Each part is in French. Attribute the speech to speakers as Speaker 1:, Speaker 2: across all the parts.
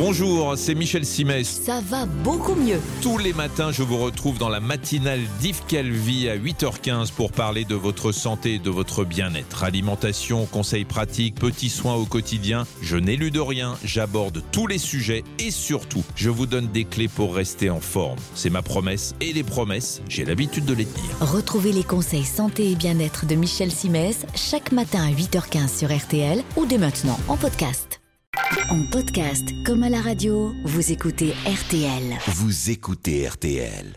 Speaker 1: Bonjour, c'est Michel Simès.
Speaker 2: Ça va beaucoup mieux.
Speaker 1: Tous les matins, je vous retrouve dans la matinale d'Yves Calvi à 8h15 pour parler de votre santé et de votre bien-être. Alimentation, conseils pratiques, petits soins au quotidien. Je n'élude rien, j'aborde tous les sujets et surtout, je vous donne des clés pour rester en forme. C'est ma promesse et les promesses, j'ai l'habitude de les tenir.
Speaker 2: Retrouvez les conseils santé et bien-être de Michel Simès chaque matin à 8h15 sur RTL ou dès maintenant en podcast. En podcast comme à la radio, vous écoutez RTL.
Speaker 3: Vous écoutez RTL.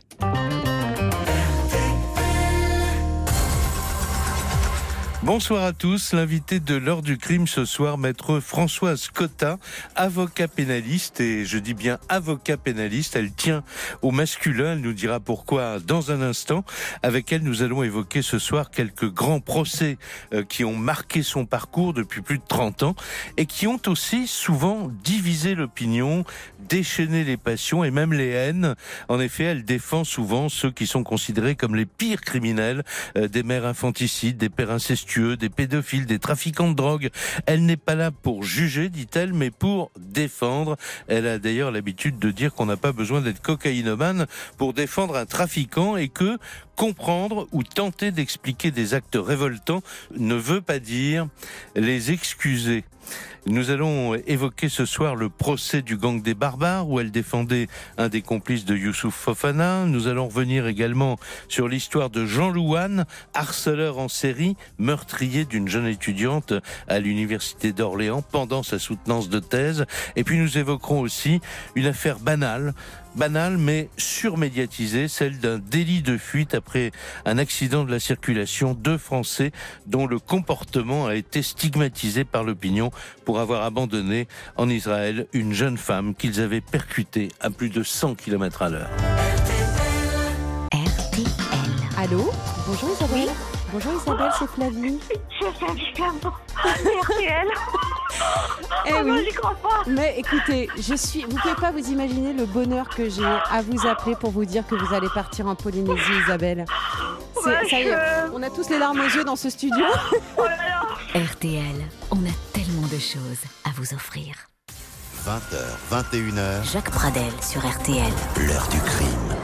Speaker 4: Bonsoir à tous. L'invité de l'heure du crime ce soir, maître Françoise Cotta, avocat pénaliste. Et je dis bien avocat pénaliste. Elle tient au masculin. Elle nous dira pourquoi dans un instant. Avec elle, nous allons évoquer ce soir quelques grands procès euh, qui ont marqué son parcours depuis plus de 30 ans et qui ont aussi souvent divisé l'opinion, déchaîné les passions et même les haines. En effet, elle défend souvent ceux qui sont considérés comme les pires criminels, euh, des mères infanticides, des pères incestueux des pédophiles, des trafiquants de drogue. Elle n'est pas là pour juger, dit-elle, mais pour défendre. Elle a d'ailleurs l'habitude de dire qu'on n'a pas besoin d'être cocaïnomane pour défendre un trafiquant et que comprendre ou tenter d'expliquer des actes révoltants ne veut pas dire les excuser. Nous allons évoquer ce soir le procès du gang des barbares où elle défendait un des complices de Youssouf Fofana. Nous allons revenir également sur l'histoire de Jean Louane, harceleur en série, meurtrier d'une jeune étudiante à l'université d'Orléans pendant sa soutenance de thèse. Et puis nous évoquerons aussi une affaire banale, banale mais surmédiatisée, celle d'un délit de fuite après un accident de la circulation. Deux Français dont le comportement a été stigmatisé par l'opinion pour avoir abandonné en Israël une jeune femme qu'ils avaient percutée à plus de 100 km à l'heure.
Speaker 2: RTL.
Speaker 5: Allô? Bonjour Isabelle. Bonjour Isabelle, c'est Flavie.
Speaker 6: RTL.
Speaker 5: Eh
Speaker 6: Oh non,
Speaker 5: oui.
Speaker 6: j'y crois pas.
Speaker 5: Mais écoutez, je suis. Vous pouvez pas vous imaginer le bonheur que j'ai à vous appeler pour vous dire que vous allez partir en Polynésie, Isabelle.
Speaker 6: Ouais,
Speaker 5: ça y est,
Speaker 6: je-
Speaker 5: on a tous les larmes aux yeux dans ce studio.
Speaker 6: Oh là là.
Speaker 2: RTL, on a tellement de choses à vous offrir.
Speaker 3: 20h, 21h,
Speaker 2: Jacques Pradel sur RTL.
Speaker 3: l'heure du crime.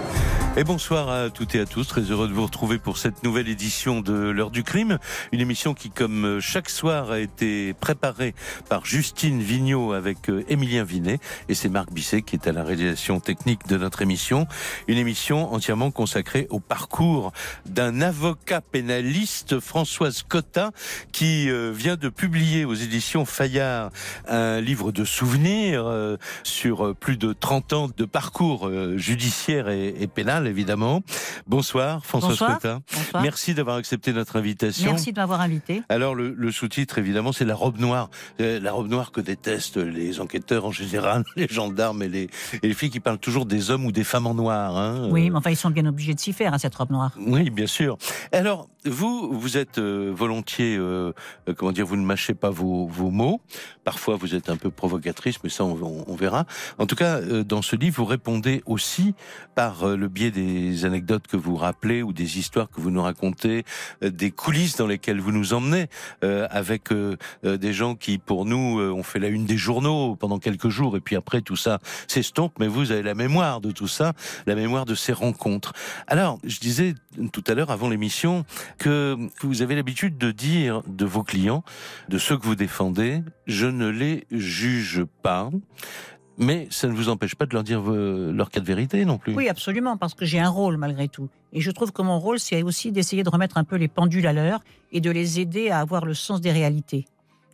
Speaker 4: Et bonsoir à toutes et à tous, très heureux de vous retrouver pour cette nouvelle édition de l'heure du crime, une émission qui comme chaque soir a été préparée par Justine Vignot avec euh, Émilien Vinet. Et c'est Marc Bisset qui est à la réalisation technique de notre émission, une émission entièrement consacrée au parcours d'un avocat pénaliste Françoise Cotta qui euh, vient de publier aux éditions Fayard un livre de souvenirs euh, sur plus de 30 ans de parcours judiciaire et, et évidemment. Bonsoir Françoise
Speaker 7: Bonsoir. Bonsoir.
Speaker 4: Merci d'avoir accepté notre invitation.
Speaker 7: Merci de m'avoir invité.
Speaker 4: Alors le, le sous-titre évidemment c'est la robe noire, Euh, la robe noire que détestent les enquêteurs en général, les gendarmes et les, et les filles qui parlent toujours des hommes ou des femmes en noir. Hein.
Speaker 7: Oui, mais enfin, ils sont bien obligés de s'y faire, à cette robe noire.
Speaker 4: oui, bien sûr. Alors, vous, vous êtes euh, volontiers, euh, comment dire, vous ne mâchez pas vos, vos mots. Parfois, vous êtes un peu provocatrice, mais ça, on, on- on verra. En tout cas, dans ce livre, vous répondez aussi par le biais des anecdotes que vous rappelez ou des histoires que vous nous racontez, euh, des coulisses dans lesquelles vous nous emmenez, euh, avec euh, des gens qui, pour nous, ont fait la une des journaux pendant quelques jours, et puis après, tout ça s'estompe. Mais vous avez la mémoire de tout ça, la mémoire de ces rencontres. Alors, je disais tout à l'heure, avant l'émission, que vous avez l'habitude de dire de vos clients, de ceux que vous défendez, je ne les juge pas, mais ça ne vous empêche pas de leur dire leur cas de vérité non plus.
Speaker 7: Oui, absolument, parce que j'ai un rôle malgré tout. Et je trouve que mon rôle, c'est aussi d'essayer de remettre un peu les pendules à l'heure et de les aider à avoir le sens des réalités.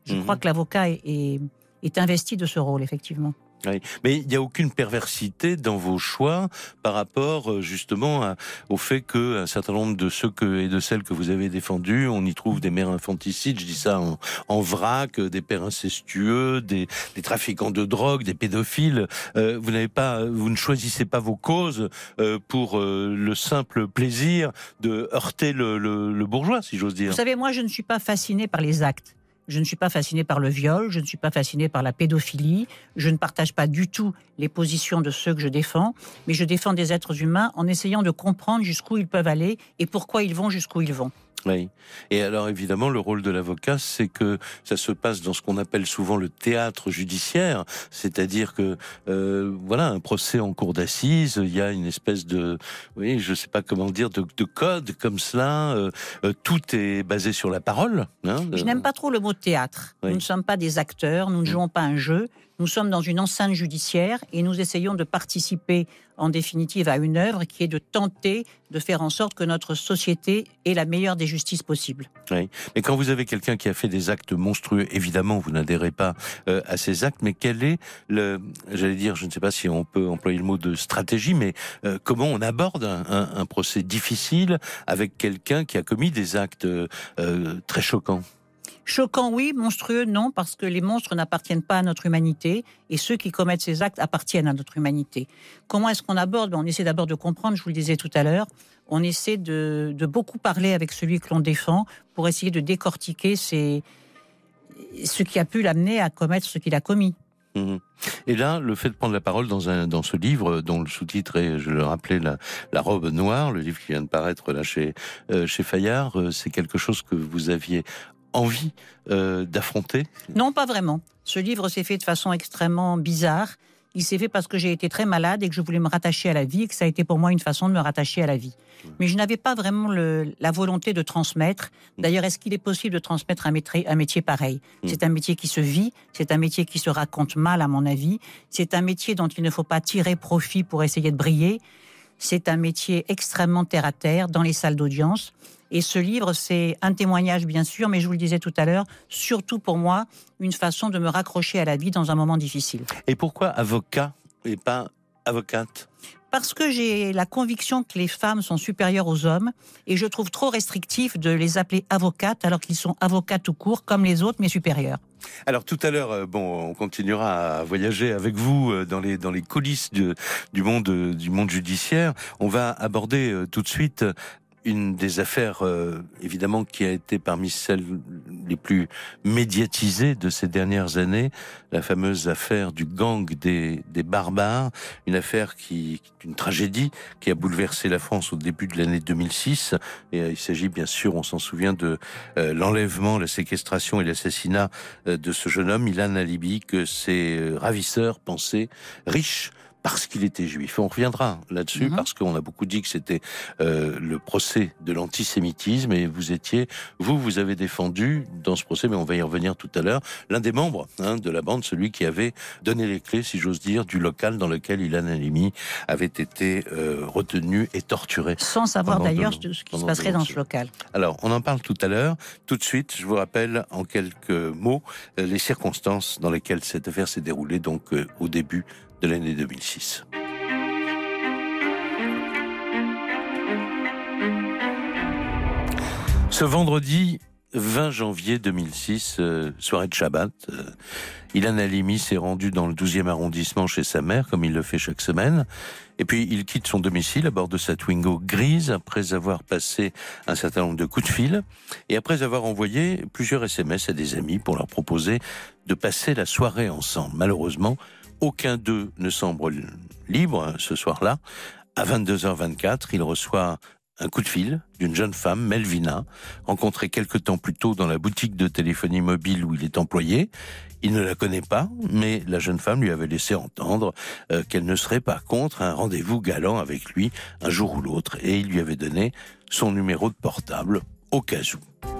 Speaker 7: Je
Speaker 4: Mhm.
Speaker 7: crois que l'avocat est, est- est investi de ce rôle, effectivement.
Speaker 4: Oui. Mais il n'y a aucune perversité dans vos choix par rapport euh, justement au fait que un certain nombre de ceux que, et de celles que vous avez défendus, on y trouve des mères infanticides, je dis ça en, en vrac, euh, des pères incestueux, des, des trafiquants de drogue, des pédophiles. Euh, vous n'avez pas, vous ne choisissez pas vos causes euh, pour euh, le simple plaisir de heurter le, le- le bourgeois, si j'ose dire.
Speaker 7: Vous savez, moi, je ne suis pas fascinée par les actes. Je ne suis pas fascinée par le viol, je ne suis pas fascinée par la pédophilie, je ne partage pas du tout les positions de ceux que je défends, mais je défends des êtres humains en essayant de comprendre jusqu'où ils peuvent aller et pourquoi ils vont jusqu'où ils vont.
Speaker 4: Oui. Et alors évidemment, le rôle de l'avocat, c'est que ça se passe dans ce qu'on appelle souvent le théâtre judiciaire, c'est-à-dire que euh, voilà, un procès en cour d'assises, il y a une espèce de, oui, je sais pas comment dire, de, de code comme cela. Euh, euh, tout est basé sur la parole.
Speaker 7: Hein, je n'aime pas trop le mot théâtre. Nous ne sommes pas des acteurs, nous ne mm. jouons pas un jeu. Nous sommes dans une enceinte judiciaire et nous essayons de participer en définitive à une œuvre qui est de tenter de faire en sorte que notre société ait la meilleure des justices possibles.
Speaker 4: Oui. Mais quand vous avez quelqu'un qui a fait des actes monstrueux, évidemment, vous n'adhérez pas euh, à ces actes, mais quel est le, j'allais dire, je ne sais pas si on peut employer le mot de stratégie, mais euh, comment on aborde un, procès difficile avec quelqu'un qui a commis des actes euh, très choquants?
Speaker 7: Choquant, oui. Monstrueux, non, parce que les monstres n'appartiennent pas à notre humanité et ceux qui commettent ces actes appartiennent à notre humanité. Comment est-ce qu'on aborde? Ben, On essaie d'abord de comprendre, je vous le disais tout à l'heure, on essaie de, beaucoup parler avec celui que l'on défend pour essayer de décortiquer ce qui a pu l'amener à commettre ce qu'il a commis.
Speaker 4: Mmh. Et là, le fait de prendre la parole dans, ce livre, dont le sous-titre est, je le rappelais, la, robe noire, le livre qui vient de paraître là chez, euh, chez Fayard, euh, c'est quelque chose que vous aviez envie euh, d'affronter
Speaker 7: Non, pas vraiment. Ce livre s'est fait de façon extrêmement bizarre. Il s'est fait parce que j'ai été très malade et que je voulais me rattacher à la vie et que ça a été pour moi une façon de me rattacher à la vie. Mais je n'avais pas vraiment la volonté de transmettre. D'ailleurs, est-ce qu'il est possible de transmettre un métier, un métier pareil? Mm. C'est un métier qui se vit, c'est un métier qui se raconte mal à mon avis, c'est un métier dont il ne faut pas tirer profit pour essayer de briller. C'est un métier extrêmement terre à terre dans les salles d'audience. Et ce livre, c'est un témoignage, bien sûr, mais je vous le disais tout à l'heure, surtout pour moi, une façon de me raccrocher à la vie dans un moment difficile.
Speaker 4: Et pourquoi avocat et pas avocate?
Speaker 7: Parce que j'ai la conviction que les femmes sont supérieures aux hommes et je trouve trop restrictif de les appeler avocates alors qu'ils sont avocats tout court comme les autres mais supérieurs.
Speaker 4: Alors tout à l'heure, euh, bon, on continuera à voyager avec vous euh, dans les dans les coulisses du monde du monde judiciaire. On va aborder euh, tout de suite une des affaires, euh, évidemment, qui a été parmi celles les plus médiatisées de ces dernières années, la fameuse affaire du gang des, des barbares, une affaire qui, est une tragédie qui a bouleversé la France au début de l'année 2006. Et euh, il s'agit bien sûr, on s'en souvient, de euh, l'enlèvement, la séquestration et l'assassinat de ce jeune homme, Ilan Alibi, que ses ravisseurs pensaient riche parce qu'il était juif. On reviendra là-dessus mhm. parce qu'on a beaucoup dit que c'était euh, le procès de l'antisémitisme et vous étiez, vous, vous avez défendu dans ce procès, mais on va y revenir tout à l'heure, l'un des membres hein, de la bande, celui qui avait donné les clés, si j'ose dire, du local dans lequel Ilan Halimi avait été euh, retenu et torturé.
Speaker 7: Sans savoir d'ailleurs ce qui se passerait dans ce local.
Speaker 4: Alors, on en parle tout à l'heure. Tout de suite, je vous rappelle en quelques mots euh, les circonstances dans lesquelles cette affaire s'est déroulée, donc au début de l'année 2006. Ce vendredi 20 janvier 2006, euh, soirée de Shabbat, euh, Ilan Halimi s'est rendu dans le 12e arrondissement chez sa mère, comme il le fait chaque semaine. Et puis il quitte son domicile à bord de sa Twingo grise après avoir passé un certain nombre de coups de fil et après avoir envoyé plusieurs SMS à des amis pour leur proposer de passer la soirée ensemble. Malheureusement, aucun d'eux ne semble libre ce soir-là. À 22h24, il reçoit un coup de fil d'une jeune femme, Melvina, rencontrée quelque temps plus tôt dans la boutique de téléphonie mobile où il est employé. Il ne la connaît pas, mais la jeune femme lui avait laissé entendre euh, qu'elle ne serait pas contre un rendez-vous galant avec lui un jour ou l'autre, et il lui avait donné son numéro de portable au cas où.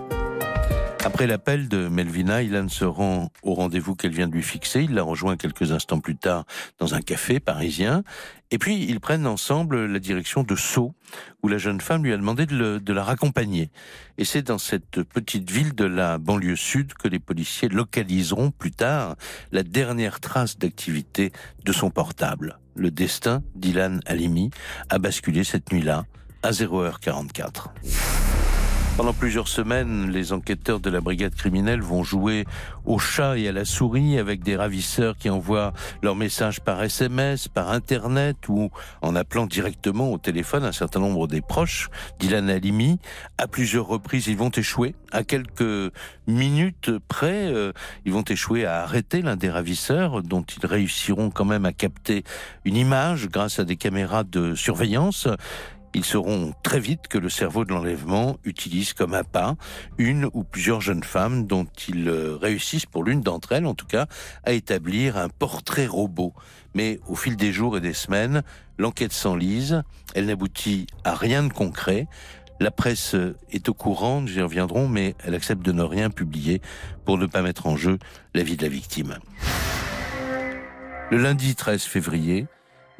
Speaker 4: Après l'appel de Melvina, Ilan se rend au rendez-vous qu'elle vient de lui fixer. Il la rejoint quelques instants plus tard dans un café parisien. Et puis, ils prennent ensemble la direction de Sceaux, où la jeune femme lui a demandé de, de la raccompagner. Et c'est dans cette petite ville de la banlieue sud que les policiers localiseront plus tard la dernière trace d'activité de son portable. Le destin d'Ilan Halimi a basculé cette nuit-là à 0h44. Pendant plusieurs semaines, les enquêteurs de la brigade criminelle vont jouer au chat et à la souris avec des ravisseurs qui envoient leurs messages par SMS, par Internet ou en appelant directement au téléphone un certain nombre des proches d'Ilan Halimi. À plusieurs reprises, ils vont échouer. À quelques minutes près, euh, ils vont échouer à arrêter l'un des ravisseurs dont ils réussiront quand même à capter une image grâce à des caméras de surveillance. Ils sauront très vite que le cerveau de l'enlèvement utilise comme appât une ou plusieurs jeunes femmes dont ils euh, réussissent, pour l'une d'entre elles en tout cas, à établir un portrait robot. Mais au fil des jours et des semaines, l'enquête s'enlise, elle n'aboutit à rien de concret. La presse est au courant, nous y reviendrons, mais elle accepte de ne rien publier pour ne pas mettre en jeu la vie de la victime. Le lundi 13 février,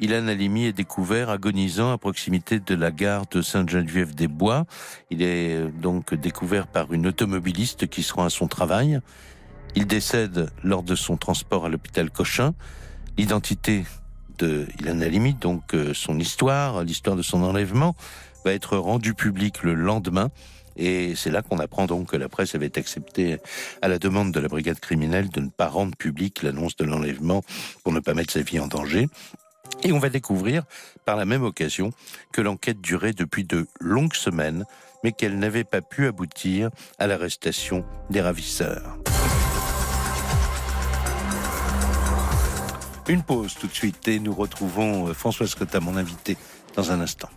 Speaker 4: Ilan Halimi est découvert agonisant à proximité de la gare de Sainte-Geneviève-des-Bois. Il est euh, donc découvert par une automobiliste qui se rend à son travail. Il décède lors de son transport à l'hôpital Cochin. L'identité de Ilan Halimi, donc euh, son histoire, l'histoire de son enlèvement, va être rendue publique le lendemain. Et c'est là qu'on apprend donc que la presse avait accepté, à la demande de la brigade criminelle, de ne pas rendre publique l'annonce de l'enlèvement pour ne pas mettre sa vie en danger. Et on va découvrir par la même occasion que l'enquête durait depuis de longues semaines, mais qu'elle n'avait pas pu aboutir à l'arrestation des ravisseurs. Une pause tout de suite et nous retrouvons euh, François Scotta, mon invité, dans un instant.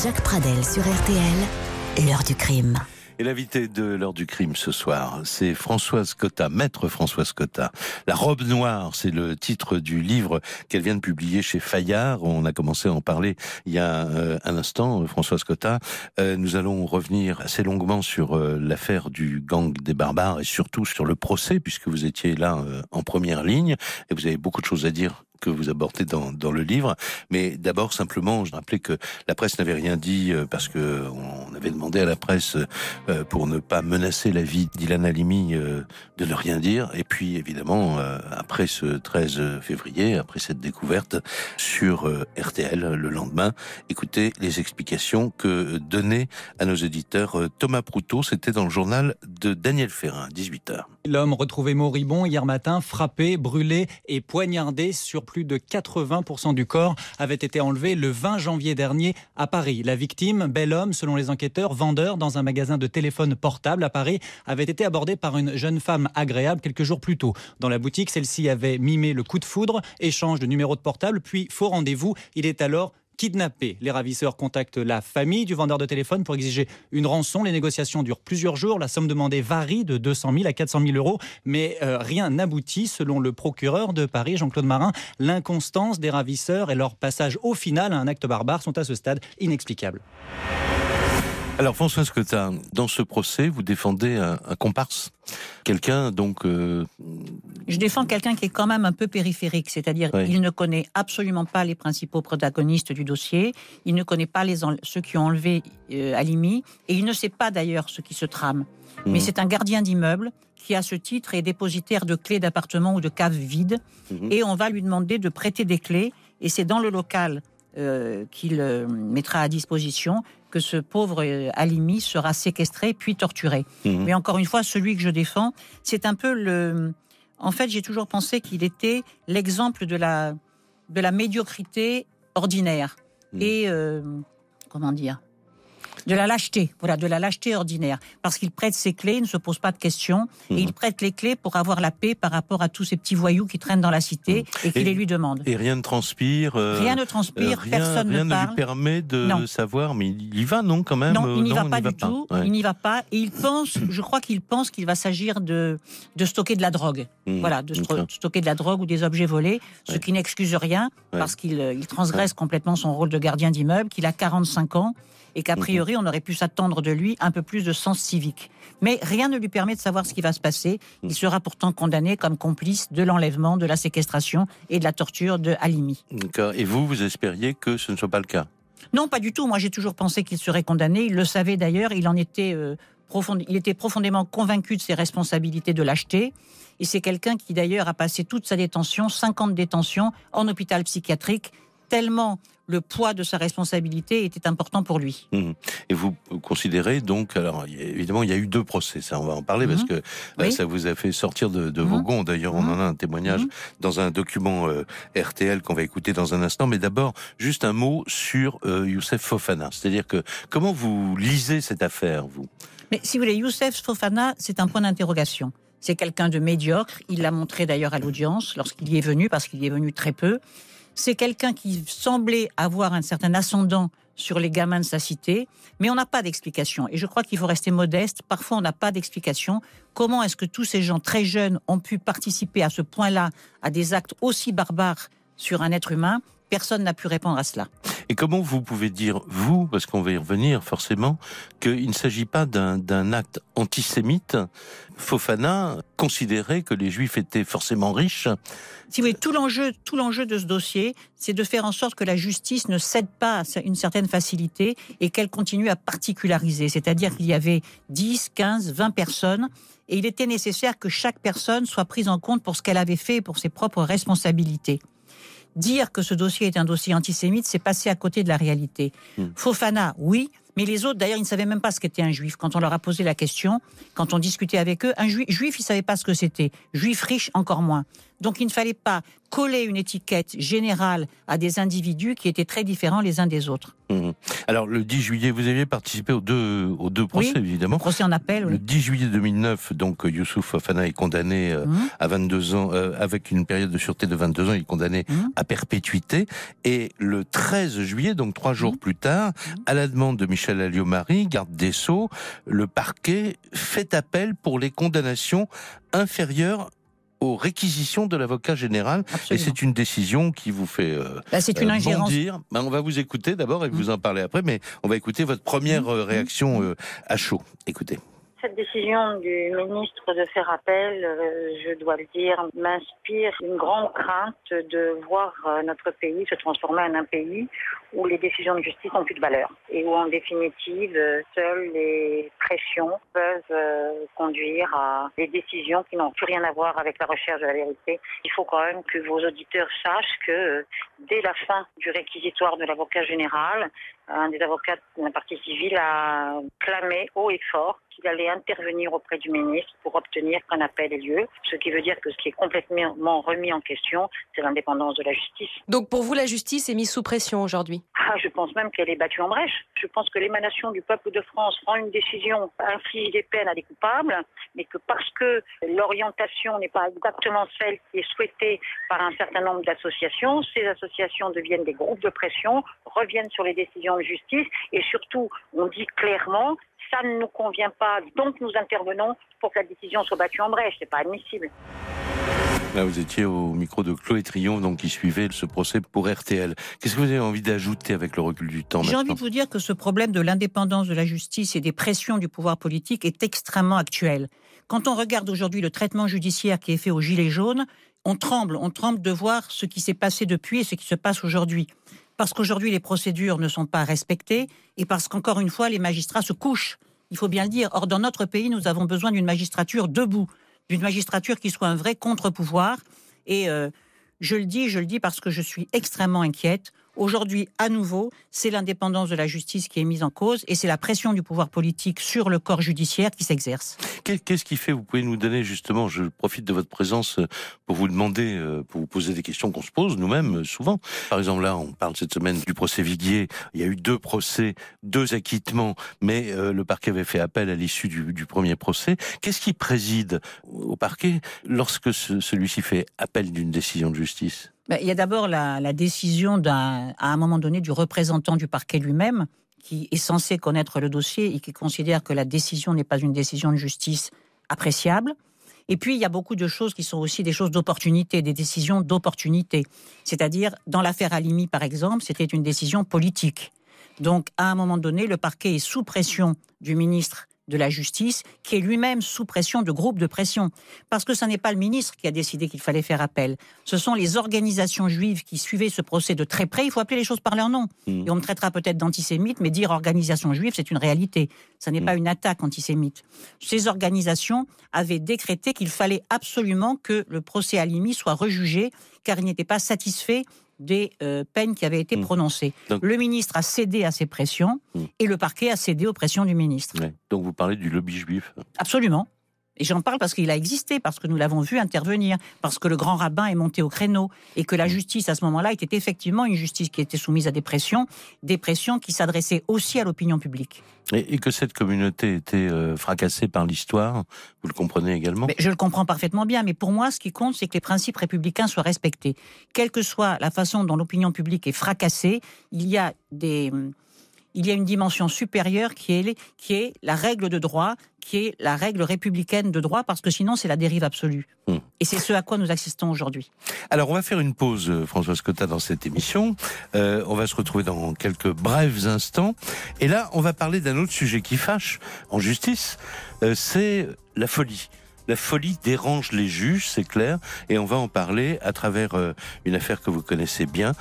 Speaker 2: Jacques Pradel sur RTL, l'heure du crime.
Speaker 4: Et l'invité de l'heure du crime ce soir, c'est Françoise Cotta, maître Françoise Cotta. La robe noire, c'est le titre du livre qu'elle vient de publier chez Fayard. On a commencé à en parler il y a euh, un instant, Françoise Cotta. Euh, nous allons revenir assez longuement sur euh, l'affaire du gang des barbares et surtout sur le procès, puisque vous étiez là en première ligne et vous avez beaucoup de choses à dire que vous abordez dans, le livre. Mais d'abord, simplement, je rappelais que la presse n'avait rien dit euh, parce que on avait demandé à la presse, euh, pour ne pas menacer la vie d'Ilan Halimi, euh, de ne rien dire. Et puis, évidemment, après ce 13 février, après cette découverte sur RTL le lendemain, écoutez les explications que donnait à nos éditeurs Thomas Proutot. C'était dans le journal de Daniel Ferrin, 18h.
Speaker 6: L'homme retrouvé moribond hier matin, frappé, brûlé et poignardé sur plus de 80% du corps avait été enlevé le 20 janvier dernier à Paris. La victime, bel homme selon les enquêteurs, vendeur dans un magasin de téléphone portable à Paris, avait été abordé par une jeune femme agréable quelques jours plus tôt. Dans la boutique, celle-ci avait mimé le coup de foudre, échange de numéros de portable, puis faux rendez-vous. Il est alors kidnappé. Les ravisseurs contactent la famille du vendeur de téléphone pour exiger une rançon. Les négociations durent plusieurs jours. La somme demandée varie de 200 000 à 400 000 euros, mais euh, rien n'aboutit. Selon le procureur de Paris, Jean-Claude Marin, l'inconstance des ravisseurs et leur passage au final à un acte barbare sont à ce stade inexplicables.
Speaker 4: Alors François Scotin, dans ce procès, vous défendez un, comparse, quelqu'un donc. Euh,
Speaker 7: Je défends quelqu'un qui est quand même un peu périphérique, c'est-à-dire qu'il ne connaît absolument pas les principaux protagonistes du dossier, il ne connaît pas les ceux qui ont enlevé euh, Alimi, et il ne sait pas d'ailleurs ce qui se trame. Mais mhm. c'est un gardien d'immeuble qui, à ce titre, est dépositaire de clés d'appartements ou de caves vides, mhm. et on va lui demander de prêter des clés, et c'est dans le local euh, qu'il mettra à disposition que ce pauvre euh, Alimi sera séquestré puis torturé. Mhm. Mais encore une fois, celui que je défends, c'est un peu le. En fait, j'ai toujours pensé qu'il était l'exemple de la de la médiocrité ordinaire mhm. et euh, comment dire? De la lâcheté, voilà, de la lâcheté ordinaire. Parce qu'il prête ses clés, il ne se pose pas de questions, et il mhm. prête les clés pour avoir la paix par rapport à tous ces petits voyous qui traînent dans la cité mhm. et qui les lui demandent.
Speaker 4: Et rien ne transpire.
Speaker 7: Euh, rien ne transpire, euh, personne
Speaker 4: rien
Speaker 7: ne parle.
Speaker 4: ne lui permet de savoir, mais il y va, non, quand même
Speaker 7: Non, il n'y va pas du tout. Il n'y va pas. Et il pense, je crois qu'il pense qu'il va s'agir de, de stocker de la drogue. Mhm. Voilà, de stocker de la drogue ou des objets volés, ce qui n'excuse rien, parce qu'il il transgresse complètement son rôle de gardien d'immeuble, qu'il a 45 ans et qu'a priori, on aurait pu s'attendre de lui un peu plus de sens civique. Mais rien ne lui permet de savoir ce qui va se passer. Il sera pourtant condamné comme complice de l'enlèvement, de la séquestration et de la torture de Halimi.
Speaker 4: Et vous, vous espériez que ce ne soit pas le cas?
Speaker 7: Non, pas du tout. Moi, j'ai toujours pensé qu'il serait condamné. Il le savait d'ailleurs. Il en était, euh, il était profondément convaincu de ses responsabilités de lâcheté. Et c'est quelqu'un qui d'ailleurs a passé toute sa détention, 50 détentions, en hôpital psychiatrique, tellement le poids de sa responsabilité était important pour lui.
Speaker 4: Mhm. Et vous considérez donc, alors évidemment, il y a eu deux procès, ça on va en parler parce
Speaker 7: Mhm.
Speaker 4: que
Speaker 7: Oui.
Speaker 4: ça vous a fait sortir de, de vos gonds. D'ailleurs, on en a un témoignage dans un document euh, RTL qu'on va écouter dans un instant. Mais d'abord, juste un mot sur euh, Youssef Fofana. C'est-à-dire que comment vous lisez cette affaire, vous?
Speaker 7: Mais si vous voulez, Youssef Fofana, c'est un point d'interrogation. C'est quelqu'un de médiocre. Il l'a montré d'ailleurs à l'audience lorsqu'il y est venu, parce qu'il y est venu très peu. C'est quelqu'un qui semblait avoir un certain ascendant sur les gamins de sa cité, mais on n'a pas d'explication. Et je crois qu'il faut rester modeste. Parfois, on n'a pas d'explication. Comment est-ce que tous ces gens très jeunes ont pu participer à ce point-là à des actes aussi barbares sur un être humain? Personne n'a pu répondre à cela.
Speaker 4: Et comment vous pouvez dire, vous, parce qu'on va y revenir forcément, qu'il ne s'agit pas d'un acte antisémite? Fofana considérait que les Juifs étaient forcément riches.
Speaker 7: Si vous tout l'enjeu, tout l'enjeu de ce dossier, c'est de faire en sorte que la justice ne cède pas à une certaine facilité et qu'elle continue à particulariser. C'est-à-dire qu'il y avait 10, 15, 20 personnes et il était nécessaire que chaque personne soit prise en compte pour ce qu'elle avait fait et pour ses propres responsabilités. Dire que ce dossier est un dossier antisémite, c'est passer à côté de la réalité.
Speaker 4: Hmm.
Speaker 7: Fofana, oui, mais les autres, d'ailleurs, ils ne savaient même pas ce qu'était un juif. Quand on leur a posé la question, quand on discutait avec eux, un juif, juif ils ne savaient pas ce que c'était. Juif riche, encore moins. Donc il ne fallait pas coller une étiquette générale à des individus qui étaient très différents les uns des autres.
Speaker 4: Mhm. Alors, le 10 juillet, vous aviez participé aux deux, aux deux procès,
Speaker 7: Oui.
Speaker 4: évidemment.
Speaker 7: Procès en appel,
Speaker 4: Le
Speaker 7: oui.
Speaker 4: 10 juillet 2009, donc Youssouf Fofana est condamné euh,
Speaker 7: Mhm.
Speaker 4: à 22 ans, euh, avec une période de sûreté de 22 ans, il est condamné
Speaker 7: Mhm.
Speaker 4: à perpétuité. Et le 13 juillet, donc trois jours plus tard, à la demande de Michel Alliot-Marie, garde des Sceaux, le parquet fait appel pour les condamnations inférieures aux réquisitions de l'avocat général. Et c'est une décision qui vous fait euh,
Speaker 7: Là, c'est une
Speaker 4: euh,
Speaker 7: ingérence.
Speaker 4: bondir. Ben, on va vous écouter d'abord et vous en parler après, mais on va écouter votre première euh, réaction euh, à chaud. Écoutez.
Speaker 8: Cette décision du ministre de faire appel, euh, je dois le dire, m'inspire une grande crainte de voir euh, notre pays se transformer en un pays où les décisions de justice n'ont plus de valeur et où en définitive euh, seules les pressions peuvent conduire à des décisions qui n'ont plus rien à voir avec la recherche de la vérité. Il faut quand même que vos auditeurs sachent que dès la fin du réquisitoire de l'avocat général, un des avocats de la partie civile a clamé haut et fort qu'il allait intervenir auprès du ministre pour obtenir qu'un appel ait lieu, ce qui veut dire que ce qui est complètement remis en question, c'est l'indépendance de la justice.
Speaker 9: Donc pour vous, la justice est mise sous pression aujourd'hui?
Speaker 8: Ah, je pense même qu'elle est battue en brèche. Je pense que l'émanation du peuple de France prend une décision, inflige des peines à des coupables, mais que parce que l'orientation n'est pas exactement celle qui est souhaitée par un certain nombre d'associations, ces associations deviennent des groupes de pression, reviennent sur les décisions de justice et surtout, on dit clairement, ça ne nous convient pas, donc nous intervenons pour que la décision soit battue en brèche. C'est pas admissible.
Speaker 4: Là, vous étiez au micro de Chloé Triomphe, donc qui suivait ce procès pour RTL. Qu'est-ce que vous avez envie d'ajouter avec le recul du temps
Speaker 7: J'ai envie de vous dire que ce problème de l'indépendance de la justice et des pressions du pouvoir politique est extrêmement actuel. Quand on regarde aujourd'hui le traitement judiciaire qui est fait aux Gilets jaunes, on tremble, on tremble de voir ce qui s'est passé depuis et ce qui se passe aujourd'hui. Parce qu'aujourd'hui, les procédures ne sont pas respectées et parce qu'encore une fois, les magistrats se couchent. Il faut bien le dire. Or, dans notre pays, nous avons besoin d'une magistrature debout, d'une magistrature qui soit un vrai contre-pouvoir. Et euh, je le dis, je le dis parce que je suis extrêmement inquiète. Aujourd'hui, à nouveau, c'est l'indépendance de la justice qui est mise en cause et c'est la pression du pouvoir politique sur le corps judiciaire qui s'exerce.
Speaker 4: Qu'est- Qu'est-ce qui fait Vous pouvez nous donner justement, je profite de votre présence euh, pour vous demander, euh, pour vous poser des questions qu'on se pose nous-mêmes euh, souvent. Par exemple, là, on parle cette semaine du procès Viguier. Il y a eu deux procès, deux acquittements, mais le parquet avait fait appel à l'issue du, premier procès. Qu'est-ce qui préside au parquet lorsque ce- celui-ci fait appel d'une décision de justice?
Speaker 7: Il y a d'abord la, décision à un moment donné du représentant du parquet lui-même, qui est censé connaître le dossier et qui considère que la décision n'est pas une décision de justice appréciable. Et puis, il y a beaucoup de choses qui sont aussi des choses d'opportunité, des décisions d'opportunité. C'est-à-dire, dans l'affaire Alimi, par exemple, c'était une décision politique. Donc, à un moment donné, le parquet est sous pression du ministre de la Justice, qui est lui-même sous pression de groupes de pression. Parce que ce n'est pas le ministre qui a décidé qu'il fallait faire appel. Ce sont les organisations juives qui suivaient ce procès de très près. Il faut appeler les choses par leur nom.
Speaker 4: Mhm.
Speaker 7: Et on me traitera peut-être d'antisémite, mais dire organisation juive, c'est une réalité. Ça n'est pas une attaque antisémite. Ces organisations avaient décrété qu'il fallait absolument que le procès Alimi soit rejugé, car il n'était pas satisfait des euh, peines qui avaient été
Speaker 4: Mm.
Speaker 7: prononcées.
Speaker 4: Donc-
Speaker 7: Le ministre a cédé à ces pressions
Speaker 4: Mm.
Speaker 7: et le parquet a cédé aux pressions du ministre.
Speaker 4: Ouais. Donc vous parlez du lobby juif?
Speaker 7: Absolument. Et j'en parle parce qu'il a existé, parce que nous l'avons vu intervenir, parce que le grand rabbin est monté au créneau et que la justice à ce moment-là était effectivement une justice qui était soumise à des pressions, des pressions qui s'adressaient aussi à l'opinion publique.
Speaker 4: Et, et que cette communauté était euh, fracassée par l'histoire, vous le comprenez également?
Speaker 7: Mais je le comprends parfaitement bien, mais pour moi, ce qui compte, c'est que les principes républicains soient respectés. Quelle que soit la façon dont l'opinion publique est fracassée, il y a des, il y a une dimension supérieure qui est, qui est la règle de droit, qui est la règle républicaine de droit, parce que sinon c'est la dérive absolue.
Speaker 4: Hmm.
Speaker 7: Et c'est ce à quoi nous assistons aujourd'hui.
Speaker 4: Alors, on va faire une pause, euh, Françoise Cotta, dans cette émission. Euh, on va se retrouver dans quelques brefs instants. Et là, on va parler d'un autre sujet qui fâche en justice. Euh, c'est la folie. La folie dérange les juges, c'est clair, et on va en parler à travers euh, une affaire que vous connaissez bien,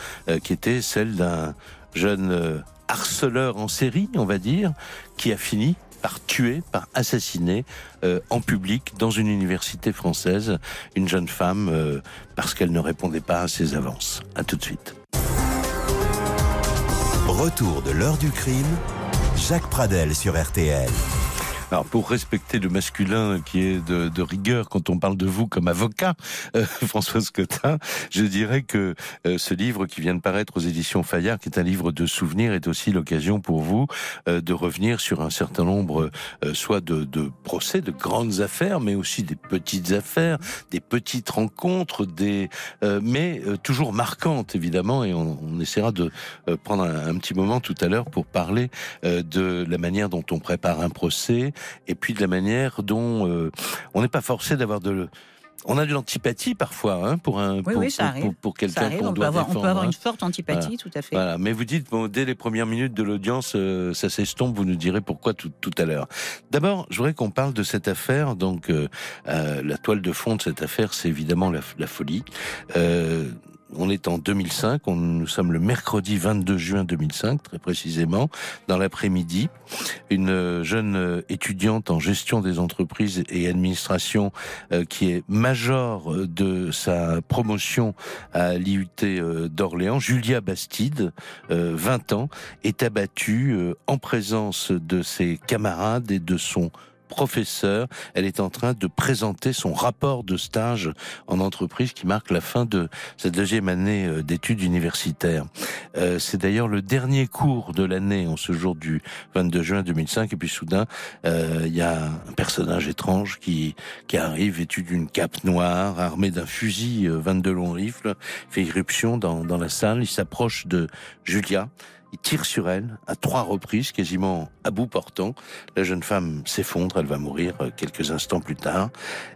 Speaker 4: qui était celle d'un jeune harceleur en série, on va dire, qui a fini par tuer, par assassiner euh, en public dans une université française une jeune femme euh, parce qu'elle ne répondait pas à ses avances. À tout de suite.
Speaker 3: Retour de l'heure du crime, Jacques Pradel sur RTL.
Speaker 4: Alors pour respecter le masculin qui est de, de rigueur quand on parle de vous comme avocat, euh, Françoise Cotin, je dirais que euh, ce livre qui vient de paraître aux éditions Fayard, qui est un livre de souvenirs, est aussi l'occasion pour vous euh, de revenir sur un certain nombre, euh, soit de, de procès, de grandes affaires, mais aussi des petites affaires, des petites rencontres, des euh, mais euh, toujours marquantes évidemment, et on, on essaiera de prendre un, un petit moment tout à l'heure pour parler de la manière dont on prépare un procès et puis de la manière dont euh, on n'est pas forcé d'avoir de on a de l'antipathie parfois hein, pour un
Speaker 7: Oui,
Speaker 4: pour,
Speaker 7: oui, ça
Speaker 4: pour- quelqu'un qu'on
Speaker 7: on peut,
Speaker 4: doit
Speaker 7: avoir, on
Speaker 4: défendre.
Speaker 7: peut avoir
Speaker 4: hein.
Speaker 7: une forte antipathie, tout à fait.
Speaker 4: Voilà, mais vous dites bon, dès les premières minutes de l'audience, euh, ça s'estompe. Vous nous direz pourquoi tout, tout à l'heure. D'abord, je voudrais qu'on parle de cette affaire. Donc, euh, euh, la toile de fond de cette affaire, c'est évidemment la, la folie. On est en 2005, on, nous sommes le mercredi 22 juin 2005, très précisément, dans l'après-midi. Une euh, jeune euh, étudiante en gestion des entreprises et administration euh, qui est major de sa promotion à l'IUT d'Orléans, Julia Bastide, euh, 20 ans, est abattue en présence de ses camarades et de son professeur. Elle est en train de présenter son rapport de stage en entreprise qui marque la fin de sa deuxième année euh, d'études universitaires. Euh, c'est d'ailleurs le dernier cours de l'année en ce jour du 22 juin 2005 et puis soudain euh, il y a un personnage étrange qui qui arrive vêtu d'une cape noire, armé d'un fusil euh, 22 longs rifles, fait irruption dans, dans la salle, il s'approche de Julia, il tire sur elle à trois reprises, quasiment à bout portant. La jeune femme s'effondre, elle va mourir euh, quelques instants plus tard.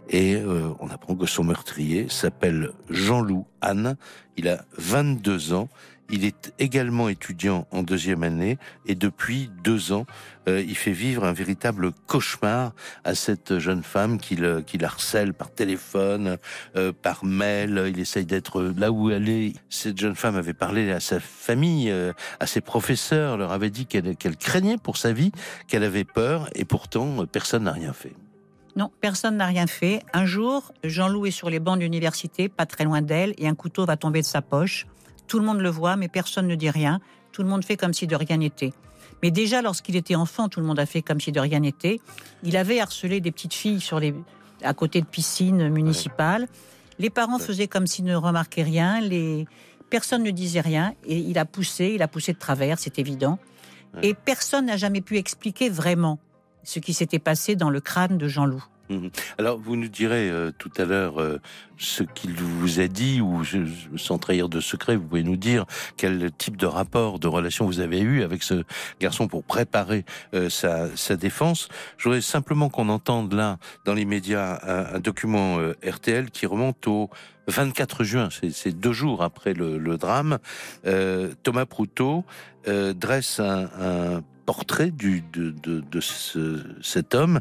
Speaker 4: Et euh, on apprend que son meurtrier s'appelle Jean-Loup Anne. Il a 22 ans. Il est également étudiant en deuxième année et depuis deux ans, euh, il fait vivre un véritable cauchemar à cette jeune femme qu'il qu'il harcèle par téléphone, euh, par mail. Il essaye d'être là où elle est. Cette jeune femme avait parlé à sa famille, euh, à ses professeurs, leur avait dit qu'elle craignait pour sa vie, qu'elle avait peur, et pourtant personne n'a rien fait.
Speaker 7: Non, personne n'a rien fait. Un jour, Jean-Loup est sur les bancs de l'université, pas très loin d'elle, et un couteau va tomber de sa poche. Tout le monde le voit, mais personne ne dit rien. Tout le monde fait comme si de rien n'était. Mais déjà, lorsqu'il était enfant, tout le monde a fait comme si de rien n'était. Il avait harcelé des petites filles sur les, à côté de piscines municipales. Les parents faisaient comme s'ils ne remarquaient rien. Les, personne ne disait rien. Et il a poussé, il a poussé de travers, c'est évident. Et personne n'a jamais pu expliquer vraiment ce qui s'était passé dans le crâne de Jean-Loup.
Speaker 4: Mhm. Alors, vous nous direz euh, tout à l'heure euh, ce qu'il vous a dit, ou sans trahir de secret, vous pouvez nous dire quel type de rapport, de relation vous avez eu avec ce garçon pour préparer euh, sa, défense. Je voudrais simplement qu'on entende là, dans les médias, un, document RTL qui remonte au 24 juin, c'est- deux jours après le, drame. Thomas Proutot dresse un, portrait de, de, de ce- cet homme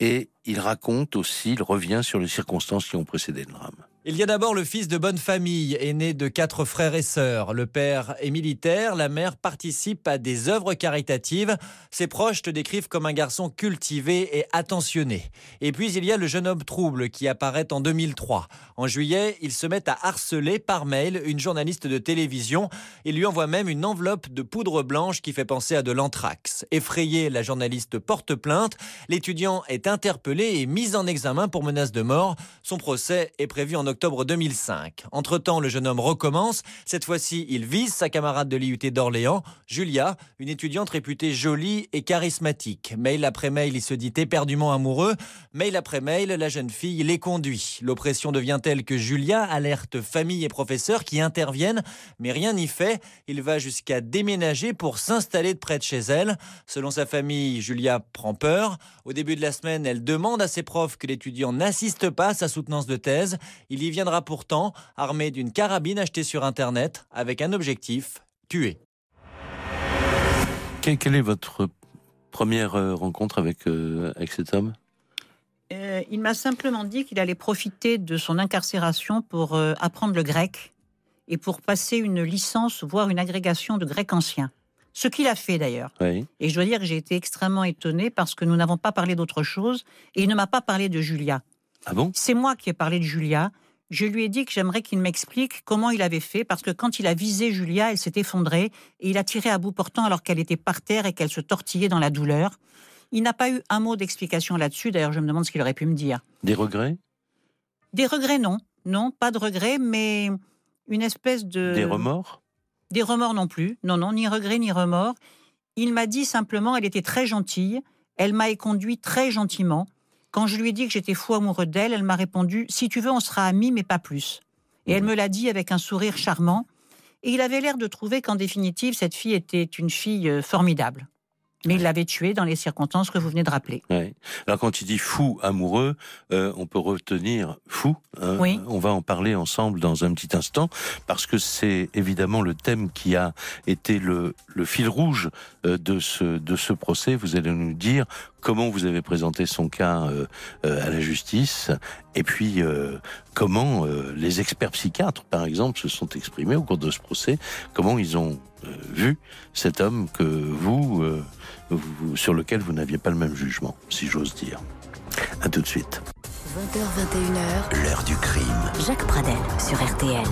Speaker 4: et il raconte aussi, il revient sur les circonstances qui ont précédé le drame.
Speaker 6: Il y a d'abord le fils de bonne famille, aîné de quatre frères et sœurs. Le père est militaire, la mère participe à des œuvres caritatives. Ses proches te décrivent comme un garçon cultivé et attentionné. Et puis il y a le jeune homme trouble qui apparaît en 2003. En juillet, il se met à harceler par mail une journaliste de télévision. Il lui envoie même une enveloppe de poudre blanche qui fait penser à de l'anthrax. Effrayée, la journaliste porte plainte. L'étudiant est interpellé et mis en examen pour menace de mort. Son procès est prévu en octobre octobre 2005. Entre-temps, le jeune homme recommence. Cette fois-ci, il vise sa camarade de l'IUT d'Orléans, Julia, une étudiante réputée jolie et charismatique. Mail après mail, il se dit éperdument amoureux. Mail après mail, la jeune fille les conduit. L'oppression devient telle que Julia alerte famille et professeurs qui interviennent, mais rien n'y fait. Il va jusqu'à déménager pour s'installer de près de chez elle. Selon sa famille, Julia prend peur. Au début de la semaine, elle demande à ses profs que l'étudiant n'assiste pas à sa soutenance de thèse. Il y viendra pourtant armé d'une carabine achetée sur Internet avec un objectif, tuer.
Speaker 4: Quelle est votre première euh, rencontre avec, euh, avec cet homme?
Speaker 7: Euh, Il m'a simplement dit qu'il allait profiter de son incarcération pour apprendre le grec et pour passer une licence, voire une agrégation de grec ancien. Ce qu'il a fait d'ailleurs. Et je dois dire que j'ai été extrêmement étonnée parce que nous n'avons pas parlé d'autre chose et il ne m'a pas parlé de Julia.
Speaker 4: Ah bon?
Speaker 7: C'est moi qui ai parlé de Julia je lui ai dit que j'aimerais qu'il m'explique comment il avait fait, parce que quand il a visé Julia, elle s'est effondrée et il a tiré à bout portant alors qu'elle était par terre et qu'elle se tortillait dans la douleur. Il n'a pas eu un mot d'explication là-dessus. D'ailleurs, je me demande ce qu'il aurait pu me dire.
Speaker 4: Des regrets?
Speaker 7: Des regrets, non. Non, pas de regrets, mais une espèce de...
Speaker 4: Des remords?
Speaker 7: Des remords non plus. Non, non, ni regrets ni remords. Il m'a dit simplement, elle était très gentille, elle m'a éconduit très gentiment, quand je lui ai dit que j'étais fou amoureux d'elle, elle m'a répondu Si tu veux, on sera amis, mais pas plus. Et elle me l'a dit avec un sourire charmant. Et il avait l'air de trouver qu'en définitive, cette fille était une fille euh, formidable mais il l'avait tué dans les circonstances que vous venez de rappeler.
Speaker 4: Alors quand il dit fou amoureux, euh, on peut retenir fou. Hein.
Speaker 7: oui.
Speaker 4: On va en parler ensemble dans un petit instant parce que c'est évidemment le thème qui a été le, le fil rouge euh, de ce de ce procès. Vous allez nous dire comment vous avez présenté son cas euh, à la justice et puis comment les experts psychiatres, par exemple, se sont exprimés au cours de ce procès. Comment ils ont vu cet homme que vous sur lequel vous n'aviez pas le même jugement, si j'ose dire. À tout de suite.
Speaker 2: 20h21h,
Speaker 3: l'heure du crime.
Speaker 2: Jacques Pradel sur RTL.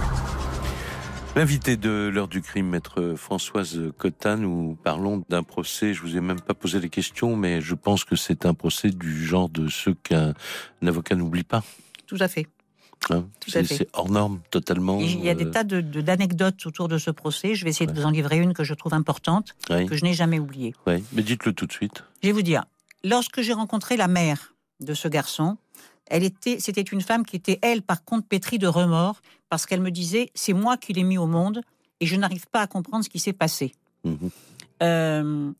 Speaker 4: L'invité de l'heure du crime, maître Françoise Cotta, nous parlons d'un procès, je vous ai même pas posé les questions, mais je pense que c'est un procès du genre de ceux qu'un avocat n'oublie pas.
Speaker 7: Tout à fait.
Speaker 4: Hein, c'est hors norme, totalement.
Speaker 7: Il y a des euh, tas d'anecdotes autour de ce procès. Je vais essayer de vous en livrer une que je trouve importante, que je n'ai jamais oubliée.
Speaker 4: Oui, mais dites-le tout de suite.
Speaker 7: Je vais vous dire, lorsque j'ai rencontré la mère de ce garçon, elle était, c'était une femme qui était, elle, par contre, pétrie de remords, parce qu'elle me disait, c'est moi qui l'ai mis au monde, et je n'arrive pas à comprendre ce qui s'est passé. Mhm. Euh,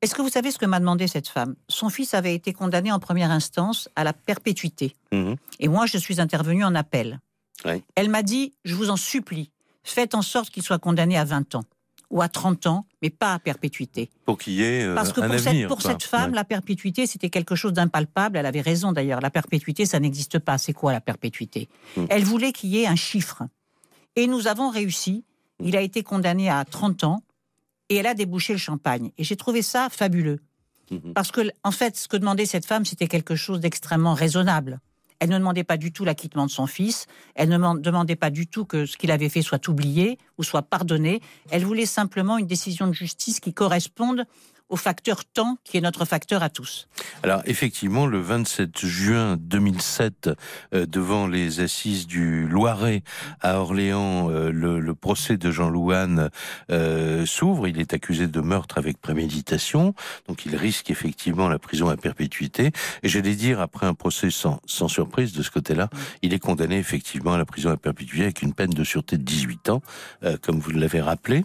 Speaker 7: est-ce que vous savez ce que m'a demandé cette femme? Son fils avait été condamné en première instance à la perpétuité. Mhm. Et moi, je suis intervenue en appel. Elle m'a dit, je vous en supplie, faites en sorte qu'il soit condamné à 20 ans ou à 30 ans, mais pas à perpétuité.
Speaker 4: Pour qu'il y ait euh,
Speaker 7: Parce que pour,
Speaker 4: cette,
Speaker 7: pour cette, femme, la perpétuité, c'était quelque chose d'impalpable. Elle avait raison d'ailleurs. La perpétuité, ça n'existe pas. C'est quoi la perpétuité mhm. Elle voulait qu'il y ait un chiffre. Et nous avons réussi. Il a été condamné à 30 ans et elle a débouché le champagne. Et j'ai trouvé ça fabuleux. Mhm. Parce que, en fait, ce que demandait cette femme, c'était quelque chose d'extrêmement raisonnable. Elle ne demandait pas du tout l'acquittement de son fils. Elle ne demandait pas du tout que ce qu'il avait fait soit oublié ou soit pardonné. Elle voulait simplement une décision de justice qui corresponde au facteur temps qui est notre facteur à tous.
Speaker 4: Alors effectivement, le 27 juin 2007, euh, devant les assises du Loiret à Orléans, euh, le, procès de Jean Louane euh, s'ouvre. Il est accusé de meurtre avec préméditation, donc il risque effectivement la prison à perpétuité. Et j'allais dire, après un procès sans, sans surprise de ce côté-là, il est condamné effectivement à la prison à perpétuité avec une peine de sûreté de 18 ans, comme vous l'avez rappelé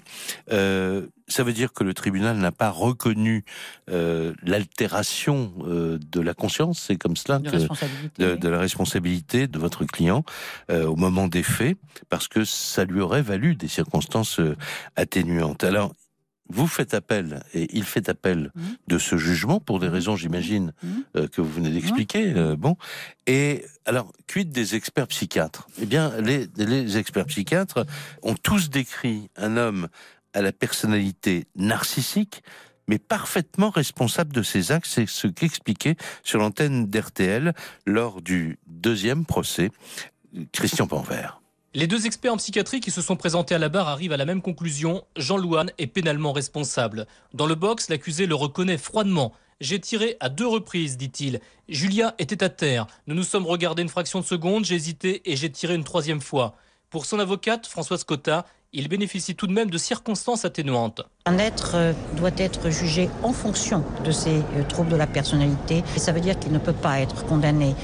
Speaker 4: ça veut dire que le tribunal n'a pas reconnu euh, l'altération euh, de la conscience, c'est comme cela,
Speaker 7: de,
Speaker 4: de, la responsabilité de votre client euh, au moment des faits, parce que ça lui aurait valu des circonstances atténuantes. Alors, vous faites appel, et il fait appel
Speaker 7: Mmh.
Speaker 4: de ce jugement pour des raisons, j'imagine, euh, que vous venez d'expliquer. euh, bon, et alors, quid des experts psychiatres? Eh bien, les, les experts psychiatres ont tous décrit un homme à la personnalité narcissique, mais parfaitement responsable de ses actes. C'est ce qu'expliquait sur l'antenne d'RTL lors du deuxième procès Christian Panvert.
Speaker 10: Les deux experts en psychiatrie qui se sont présentés à la barre arrivent à la même conclusion. Jean Louane est pénalement responsable. Dans le box, l'accusé le reconnaît froidement. J'ai tiré à deux reprises, dit-il. Julia était à terre. Nous nous sommes regardés une fraction de seconde, j'ai hésité et j'ai tiré une troisième fois. Pour son avocate, Françoise Cotta, il bénéficie tout de même de circonstances atténuantes.
Speaker 7: Un être euh, doit être jugé en fonction de ses euh, troubles de la personnalité. Et ça veut dire qu'il ne peut pas être condamné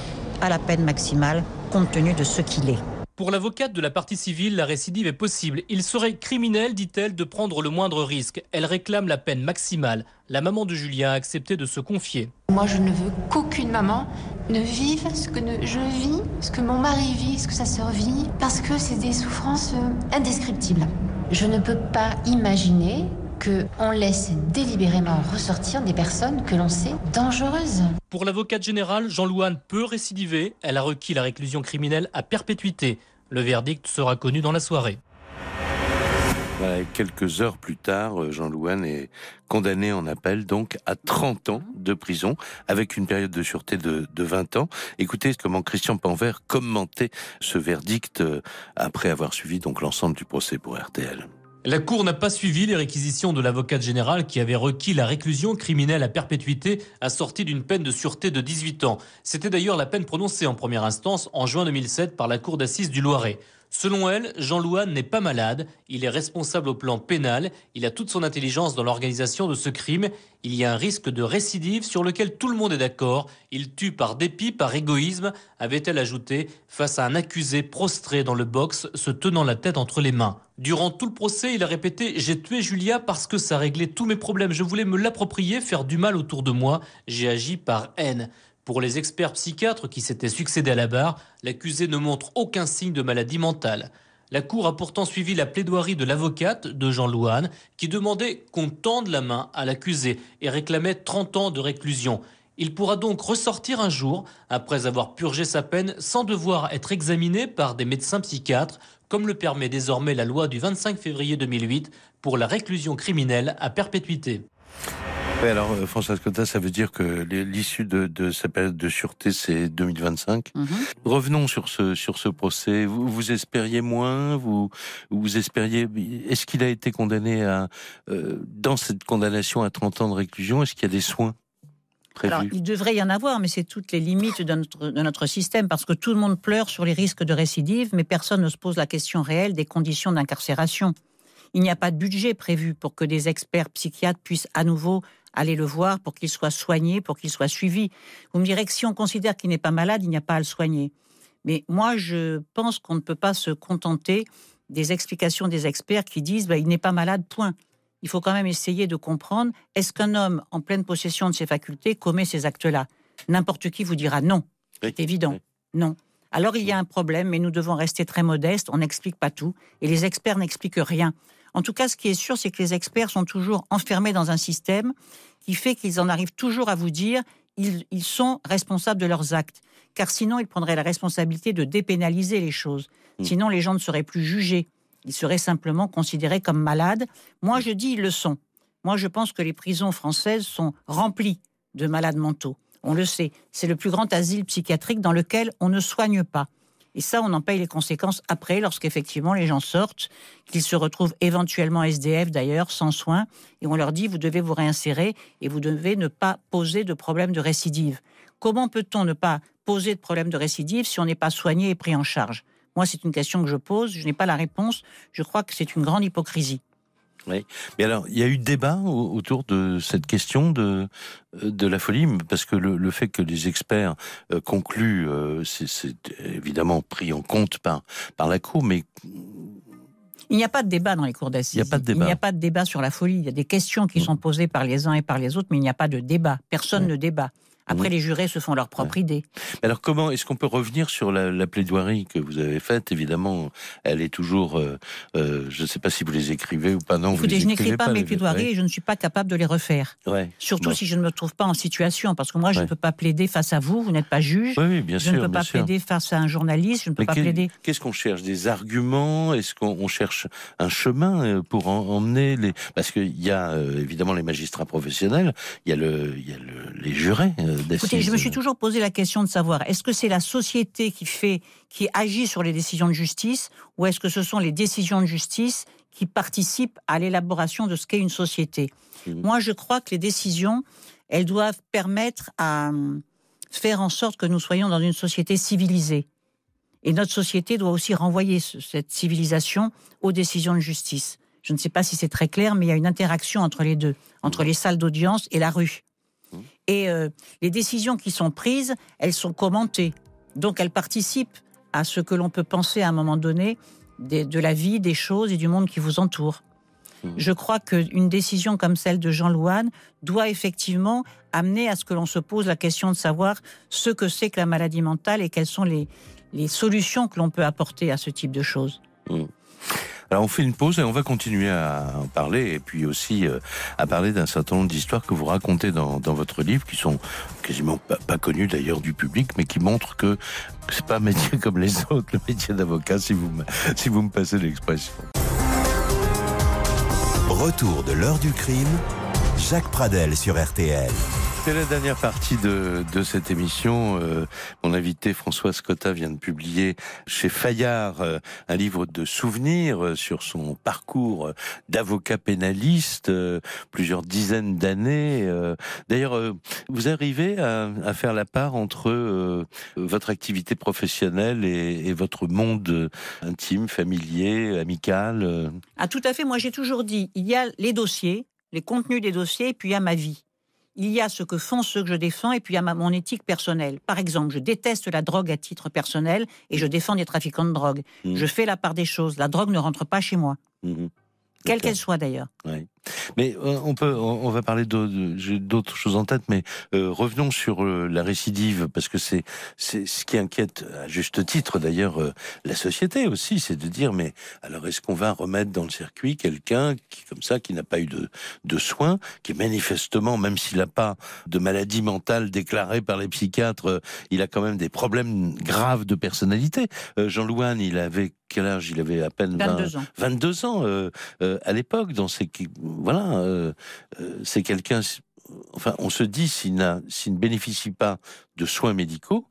Speaker 7: à la peine maximale compte tenu de ce qu'il est.
Speaker 10: Pour l'avocate de la partie civile, la récidive est possible. Il serait criminel, dit-elle, de prendre le moindre risque. Elle réclame la peine maximale. La maman de Julien a accepté de se confier.
Speaker 11: Moi, je ne veux qu'aucune maman ne vive ce que je vis, ce que mon mari vit, ce que sa sœur vit, parce que c'est des souffrances euh, indescriptibles. Je ne peux pas imaginer que on laisse délibérément ressortir des personnes que l'on sait dangereuses.
Speaker 10: Pour l'avocate générale, Jean Louane peut récidiver. Elle a requis la réclusion criminelle à perpétuité. Le verdict sera connu dans la soirée.
Speaker 4: Voilà, et quelques heures plus tard, euh, Jean Louane est condamné en appel donc à 30 ans de prison avec une période de sûreté de, de 20 ans. Écoutez comment Christian Panvert commentait ce verdict euh, après avoir suivi donc l'ensemble du procès pour RTL.
Speaker 10: La Cour n'a pas suivi les réquisitions de l'avocate générale qui avait requis la réclusion criminelle à perpétuité assortie d'une peine de sûreté de 18 ans. C'était d'ailleurs la peine prononcée en première instance en juin 2007 par la Cour d'assises du Loiret. Selon elle, Jean Louane n'est pas malade, il est responsable au plan pénal, il a toute son intelligence dans l'organisation de ce crime, il y a un risque de récidive sur lequel tout le monde est d'accord, il tue par dépit, par égoïsme, avait-elle ajouté, face à un accusé prostré dans le box, se tenant la tête entre les mains. Durant tout le procès, il a répété J'ai tué Julia parce que ça réglait tous mes problèmes. Je voulais me l'approprier, faire du mal autour de moi. J'ai agi par haine. Pour les experts psychiatres qui s'étaient succédés à la barre, l'accusé ne montre aucun signe de maladie mentale. La Cour a pourtant suivi la plaidoirie de l'avocate de Jean Louane qui demandait qu'on tende la main à l'accusé et réclamait 30 ans de réclusion. Il pourra donc ressortir un jour, après avoir purgé sa peine, sans devoir être examiné par des médecins psychiatres, comme le permet désormais la loi du 25 février 2008 pour la réclusion criminelle à perpétuité.
Speaker 4: Oui, alors euh, François Cotta, ça veut dire que l'issue de, de sa période de sûreté, c'est 2025. Revenons sur ce sur ce procès. Vous, vous espériez moins? Vous vous espériez Est-ce qu'il a été condamné à euh, dans cette condamnation à 30 ans de réclusion Est-ce qu'il y a des soins prévus?
Speaker 7: Alors, il devrait y en avoir, mais c'est toutes les limites de notre, de notre système, parce que tout le monde pleure sur les risques de récidive, mais personne ne se pose la question réelle des conditions d'incarcération. Il n'y a pas de budget prévu pour que des experts psychiatres puissent à nouveau aller le voir, pour qu'il soit soigné, pour qu'il soit suivi. Vous me direz que si on considère qu'il n'est pas malade, il n'y a pas à le soigner. Mais moi, je pense qu'on ne peut pas se contenter des explications des experts qui disent bah, il n'est pas malade, point. Il faut quand même essayer de comprendre est-ce qu'un homme en pleine possession de ses facultés commet ces actes-là? N'importe qui vous dira non. C'est évident. Non. Alors il y a un problème, mais nous devons rester très modestes. On n'explique pas tout et les experts n'expliquent rien. En tout cas, ce qui est sûr, c'est que les experts sont toujours enfermés dans un système qui fait qu'ils en arrivent toujours à vous dire ils, ils sont responsables de leurs actes. Car sinon, ils prendraient la responsabilité de dépénaliser les choses. Sinon, les gens ne seraient plus jugés. Ils seraient simplement considérés comme malades. Moi, je dis ils le sont. Moi, je pense que les prisons françaises sont remplies de malades mentaux. On le sait. C'est le plus grand asile psychiatrique dans lequel on ne soigne pas. Et ça, on en paye les conséquences après, lorsqu'effectivement les gens sortent, qu'ils se retrouvent éventuellement SDF d'ailleurs, sans soins, et on leur dit vous devez vous réinsérer et vous devez ne pas poser de problème de récidive. Comment peut-on ne pas poser de problème de récidive si on n'est pas soigné et pris en charge? Moi, c'est une question que je pose, je n'ai pas la réponse, je crois que c'est une grande hypocrisie.
Speaker 4: Oui. Mais alors, il y a eu débat au- autour de cette question de euh, de la folie, parce que le, le fait que les experts euh, concluent, euh, c'est évidemment pris en compte par par la cour, mais
Speaker 7: Il n'y a pas de débat dans les cours d'assises.
Speaker 4: Il n'y a pas de débat.
Speaker 7: Il n'y a pas de débat sur la folie. Il y a des questions qui sont posées par les uns et par les autres, mais il n'y a pas de débat. Personne ne débat. Après, les jurés se font leur propre idée.
Speaker 4: Alors comment est-ce qu'on peut revenir sur la, la plaidoirie que vous avez faite? Évidemment, elle est toujours. euh, euh, je ne sais pas si vous les écrivez ou pas. Non, vous
Speaker 7: Écoutez,
Speaker 4: les
Speaker 7: je n'écris
Speaker 4: écrivez
Speaker 7: pas mes plaidoiries et je ne suis pas capable de les refaire.
Speaker 4: Ouais. Ouais.
Speaker 7: Surtout
Speaker 4: Bon.
Speaker 7: si je ne me trouve pas en situation, parce que moi, je
Speaker 4: Ouais.
Speaker 7: ne peux pas plaider face à vous, vous n'êtes pas juge.
Speaker 4: Oui, oui, bien
Speaker 7: je
Speaker 4: sûr.
Speaker 7: ne peux pas
Speaker 4: sûr.
Speaker 7: plaider face à un journaliste, je ne peux
Speaker 4: Mais
Speaker 7: pas plaider.
Speaker 4: Qu'est-ce qu'on cherche? Des arguments? Est-ce qu'on on cherche un chemin euh, pour en- emmener les Parce qu'il y a euh, évidemment les magistrats professionnels, il y a le, il y a le- les jurés
Speaker 7: Écoutez, je me suis toujours posé la question de savoir est-ce que c'est la société qui fait, qui agit sur les décisions de justice, ou est-ce que ce sont les décisions de justice qui participent à l'élaboration de ce qu'est une société? Moi, je crois que les décisions, elles doivent permettre à hum, faire en sorte que nous soyons dans une société civilisée. Et notre société doit aussi renvoyer ce- cette civilisation aux décisions de justice. Je ne sais pas si c'est très clair, mais il y a une interaction entre les deux, entre les salles d'audience et la rue. Et euh, les décisions qui sont prises, elles sont commentées. Donc elles participent à ce que l'on peut penser à un moment donné des- de la vie, des choses et du monde qui vous entoure. Je crois qu'une décision comme celle de Jean Louane doit effectivement amener à ce que l'on se pose la question de savoir ce que c'est que la maladie mentale et quelles sont les, les solutions que l'on peut apporter à ce type de choses.
Speaker 4: Mm. Alors on fait une pause et on va continuer à en parler et puis aussi euh, à parler d'un certain nombre d'histoires que vous racontez dans, votre livre qui sont quasiment pas, pas connues d'ailleurs du public mais qui montrent que c'est pas un métier comme les autres, le métier d'avocat si vous me, si vous me passez l'expression.
Speaker 3: Retour de l'heure du crime, Jacques Pradel sur RTL.
Speaker 4: C'est la dernière partie de, cette émission. Euh, mon invité Françoise Cotta vient de publier chez Fayard euh, un livre de souvenirs euh, sur son parcours d'avocat pénaliste, plusieurs dizaines d'années. D'ailleurs, vous arrivez à, faire la part entre votre activité professionnelle et, votre monde intime, familier, amical.
Speaker 7: Ah, tout à fait. Moi, j'ai toujours dit, il y a les dossiers, les contenus des dossiers, et puis il y a ma vie. Il y a ce que font ceux que je défends, et puis il y a ma- mon éthique personnelle. Par exemple, je déteste la drogue à titre personnel, et je défends des trafiquants de drogue.
Speaker 4: Mhm.
Speaker 7: Je fais la part des choses. La drogue ne rentre pas chez moi,
Speaker 4: Mhm.
Speaker 7: quelle qu'elle soit d'ailleurs.
Speaker 4: Mais euh, on peut, on va parler d'autres choses en tête, mais euh, revenons sur euh, la récidive parce que c'est c'est ce qui inquiète à juste titre d'ailleurs euh, la société aussi, c'est de dire mais alors est-ce qu'on va remettre dans le circuit quelqu'un qui comme ça qui n'a pas eu de de soins, qui manifestement même s'il n'a pas de maladie mentale déclarée par les psychiatres, il a quand même des problèmes graves de personnalité. Jean Louane, il avait quel âge? Il avait à peine 20
Speaker 7: 22 ans.
Speaker 4: 22 ans à l'époque. Dans ces, voilà, euh, euh, c'est quelqu'un. Enfin, on se dit s'il n'a, s'il ne bénéficie pas de soins médicaux,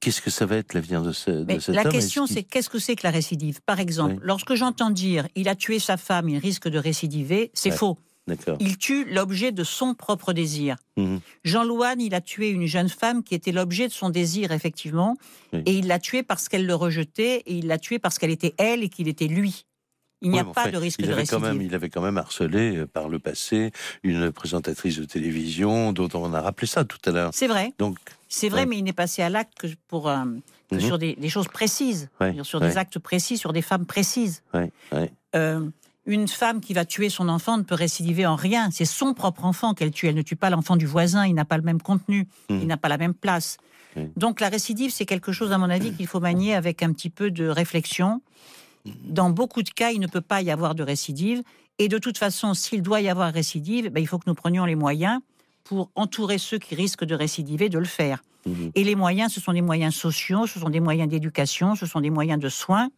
Speaker 4: qu'est-ce que ça va être l'avenir de, ce, de cet
Speaker 7: la
Speaker 4: homme?
Speaker 7: Question, c'est qu'est-ce que c'est que la récidive? Par exemple,
Speaker 4: Oui.
Speaker 7: lorsque j'entends dire il a tué sa femme, il risque de récidiver, c'est
Speaker 4: Ouais.
Speaker 7: faux.
Speaker 4: D'accord.
Speaker 7: Il tue l'objet de son propre désir.
Speaker 4: Mhm.
Speaker 7: Jean Louane, il a tué une jeune femme qui était l'objet de son désir, effectivement,
Speaker 4: Oui.
Speaker 7: et il l'a tuée parce qu'elle le rejetait, et il l'a tuée parce qu'elle était elle et qu'il était lui. Il n'y a pas
Speaker 4: enfin,
Speaker 7: de risque
Speaker 4: il
Speaker 7: de
Speaker 4: avait quand
Speaker 7: récidive.
Speaker 4: même, il avait quand même harcelé euh, par le passé une présentatrice de télévision, dont on a rappelé ça tout à l'heure.
Speaker 7: C'est vrai,
Speaker 4: Donc,
Speaker 7: c'est vrai,
Speaker 4: Ouais.
Speaker 7: mais il n'est passé à l'acte que pour euh, que
Speaker 4: Mhm.
Speaker 7: sur des, des choses précises,
Speaker 4: Ouais,
Speaker 7: sur des actes précis, sur des femmes précises. Euh, une femme qui va tuer son enfant ne peut récidiver en rien. C'est son propre enfant qu'elle tue. Elle ne tue pas l'enfant du voisin. Il n'a pas le même contenu.
Speaker 4: Mhm.
Speaker 7: Il n'a pas la même place.
Speaker 4: Mhm.
Speaker 7: Donc la récidive, c'est quelque chose, à mon avis, qu'il faut manier avec un petit peu de réflexion. Dans beaucoup de cas, il ne peut pas y avoir de récidive. Et de toute façon, s'il doit y avoir récidive, ben, il faut que nous prenions les moyens pour entourer ceux qui risquent de récidiver de le faire.
Speaker 4: Mhm.
Speaker 7: Et les moyens, ce sont des moyens sociaux, ce sont des moyens d'éducation, ce sont des moyens de soins.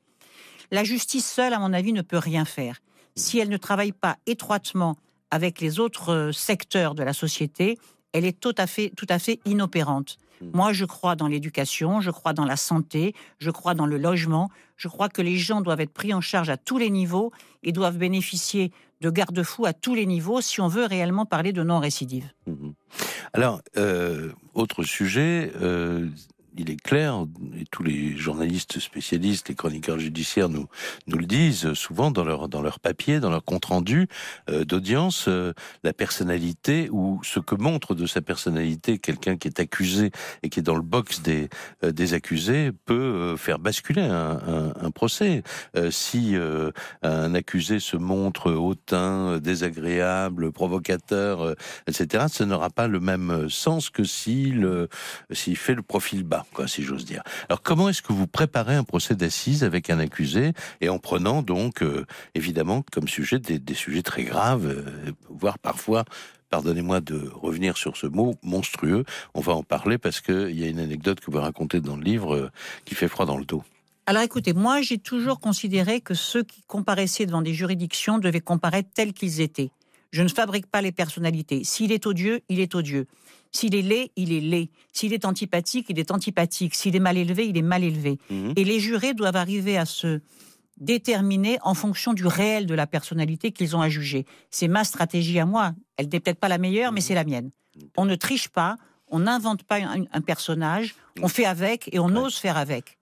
Speaker 7: La justice seule, à mon avis, ne peut rien faire. Si elle ne travaille pas étroitement avec les autres euh, secteurs de la société, elle est tout à fait, tout à fait inopérante. Moi, je crois dans l'éducation, je crois dans la santé, je crois dans le logement. Je crois que les gens doivent être pris en charge à tous les niveaux et doivent bénéficier de garde-fous à tous les niveaux si on veut réellement parler de non-récidive.
Speaker 4: Mhm. Alors, euh, autre sujet, euh, il est clair, et tous les journalistes spécialistes, les chroniqueurs judiciaires nous, nous le disent souvent dans leur, dans leur papier, dans leur compte-rendu euh, d'audience, euh, la personnalité ou ce que montre de sa personnalité quelqu'un qui est accusé et qui est dans le box des, euh, des accusés peut faire basculer un, un, un procès. si un accusé se montre hautain, désagréable, provocateur, etc., ça n'aura pas le même sens que s'il s'il fait le profil bas si j'ose dire. Alors, comment est-ce que vous préparez un procès d'assises avec un accusé et en prenant donc, euh, évidemment, comme sujet des, sujets très graves, euh, voire parfois pardonnez-moi de revenir sur ce mot monstrueux, on va en parler parce qu'il y a une anecdote que vous racontez dans le livre euh, qui fait froid dans le dos.
Speaker 7: Alors écoutez, moi j'ai toujours considéré que ceux qui comparaissaient devant des juridictions devaient comparaître tels qu'ils étaient. Je ne fabrique pas les personnalités. S'il est odieux, il est odieux. S'il est laid, il est laid. S'il est antipathique, il est antipathique. S'il est mal élevé, il est mal élevé. Mhm. Et les jurés doivent arriver à se déterminer en fonction du réel de la personnalité qu'ils ont à juger. C'est ma stratégie à moi. Elle n'est peut-être pas la meilleure, mais mhm. c'est la mienne. On ne triche pas, on n'invente pas un, personnage, on fait avec et on ose faire avec.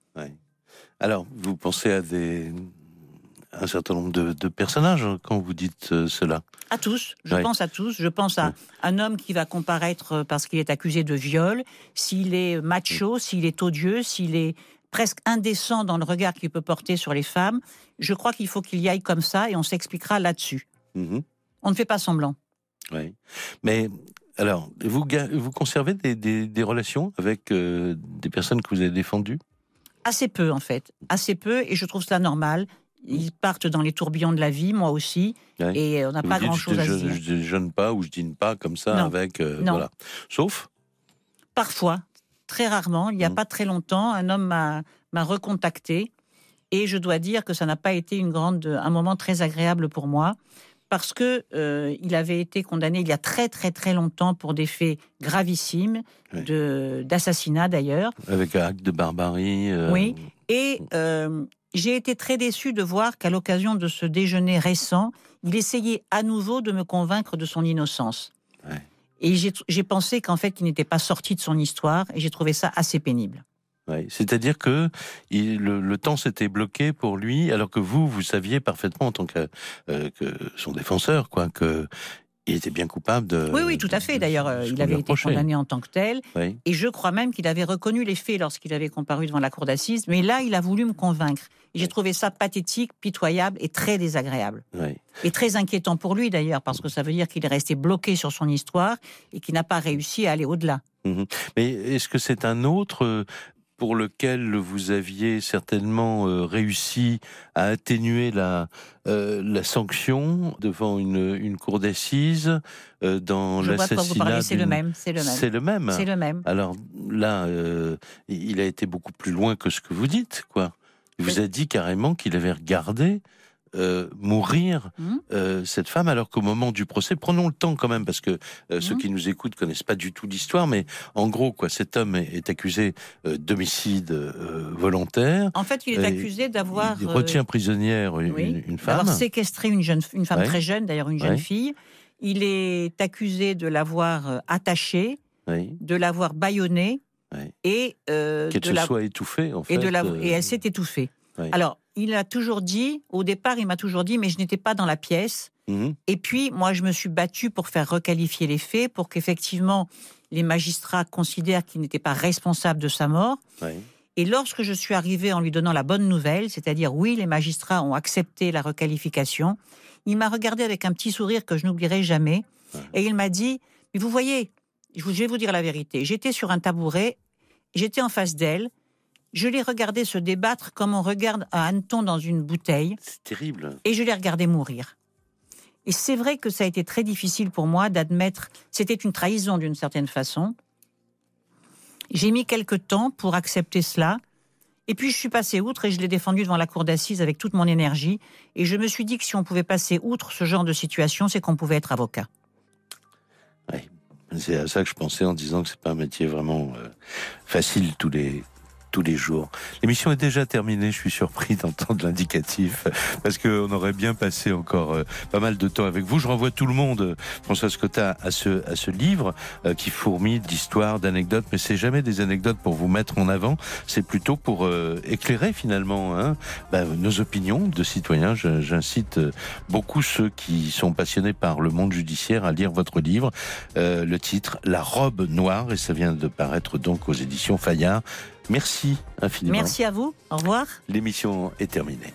Speaker 4: Alors, vous pensez à des, un certain nombre de, personnages quand vous dites euh, cela
Speaker 7: À tous, je pense à tous. Je pense à un homme qui va comparaître euh, parce qu'il est accusé de viol, s'il est macho, s'il est odieux, s'il est presque indécent dans le regard qu'il peut porter sur les femmes. Je crois qu'il faut qu'il y aille comme ça et on s'expliquera là-dessus. Mm-hmm. On ne fait pas semblant.
Speaker 4: Oui. Mais alors, vous, vous conservez des, relations avec euh, des personnes que vous avez défendues?
Speaker 7: Assez peu, en fait. Assez peu, et je trouve cela normal ils partent dans les tourbillons de la vie, moi aussi, et on n'a pas grand-chose à dire.
Speaker 4: Je ne jeûne pas ou je dîne pas comme ça avec... Euh, voilà. Sauf
Speaker 7: Parfois, très rarement. Il n'y a mmh. pas très longtemps, un homme m'a recontacté et je dois dire que ça n'a pas été une grande, un moment très agréable pour moi parce que euh, il avait été condamné il y a très très très longtemps pour des faits gravissimes de d'assassinat d'ailleurs.
Speaker 4: Avec un acte de barbarie.
Speaker 7: Euh, oui. Et j'ai été très déçu de voir qu'à l'occasion de ce déjeuner récent, il essayait à nouveau de me convaincre de son innocence. Et j'ai pensé qu'en fait, il n'était pas sorti de son histoire, et j'ai trouvé ça assez pénible.
Speaker 4: C'est-à-dire que le, temps s'était bloqué pour lui, alors que vous, vous saviez parfaitement en tant que, euh, que son défenseur, quoi, que il était bien coupable de.
Speaker 7: Oui, oui, tout à fait. D'ailleurs, euh, il avait été condamné en tant que tel. Et je crois même qu'il avait reconnu les faits lorsqu'il avait comparu devant la cour d'assises. Mais là, il a voulu me convaincre. Et j'ai trouvé ça pathétique, pitoyable et très désagréable. Et très inquiétant pour lui, d'ailleurs, parce que ça veut dire qu'il est resté bloqué sur son histoire et qu'il n'a pas réussi à aller au-delà.
Speaker 4: Mhm. Mais est-ce que c'est un autre pour lequel vous aviez certainement euh, réussi à atténuer la, euh, la sanction devant une, une cour d'assises euh, dans l'assassinat.
Speaker 7: C'est le même. C'est le même.
Speaker 4: C'est le même.
Speaker 7: C'est le même.
Speaker 4: Alors là, il a été beaucoup plus loin que ce que vous dites, quoi. Il vous a dit carrément qu'il avait regardé euh, mourir mmh. euh, cette femme, alors qu'au moment du procès, prenons le temps quand même, parce que euh, ceux mmh. qui nous écoutent connaissent pas du tout l'histoire, mais en gros, quoi, cet homme est, accusé d'homicide volontaire.
Speaker 7: En fait, il est accusé d'avoir
Speaker 4: il retient prisonnière une, femme, d'avoir
Speaker 7: séquestré une jeune, une femme très jeune, d'ailleurs une jeune fille. Il est accusé de l'avoir attachée, de l'avoir bâillonnée. Et
Speaker 4: qu'elle se soit étouffée, en fait.
Speaker 7: Et, de et elle s'est étouffée. Alors, il a toujours dit, au départ, il m'a toujours dit, mais je n'étais pas dans la pièce. Mhm. Et puis, moi, je me suis battue pour faire requalifier les faits, pour qu'effectivement, les magistrats considèrent qu'il n'était pas responsable de sa mort. Et lorsque je suis arrivée en lui donnant la bonne nouvelle, c'est-à-dire oui, les magistrats ont accepté la requalification, il m'a regardé avec un petit sourire que je n'oublierai jamais. Et il m'a dit, mais vous voyez, je vais vous dire la vérité, j'étais sur un tabouret, j'étais en face d'elle, je l'ai regardé se débattre comme on regarde un hanneton dans une bouteille.
Speaker 4: C'est terrible.
Speaker 7: Et je l'ai regardé mourir. Et c'est vrai que ça a été très difficile pour moi d'admettre. C'était une trahison d'une certaine façon. J'ai mis quelque temps pour accepter cela. Et puis je suis passé outre et je l'ai défendu devant la cour d'assises avec toute mon énergie. Et je me suis dit que si on pouvait passer outre ce genre de situation, c'est qu'on pouvait être avocat.
Speaker 4: Oui, c'est à ça que je pensais en disant que c'est pas un métier vraiment euh, facile tous les tous les jours. L'émission est déjà terminée, je suis surpris d'entendre l'indicatif, parce qu'on aurait bien passé encore euh, pas mal de temps avec vous. Je renvoie tout le monde, François Scotta, à ce, à ce livre euh, qui fourmille d'histoires, d'anecdotes, mais c'est jamais des anecdotes pour vous mettre en avant, c'est plutôt pour euh, éclairer finalement hein, bah, nos opinions de citoyens. J'incite euh, beaucoup ceux qui sont passionnés par le monde judiciaire à lire votre livre. Euh, le titre La robe noire, et ça vient de paraître donc aux éditions Fayard. Merci infiniment.
Speaker 7: Merci à vous. Au revoir.
Speaker 4: L'émission est terminée.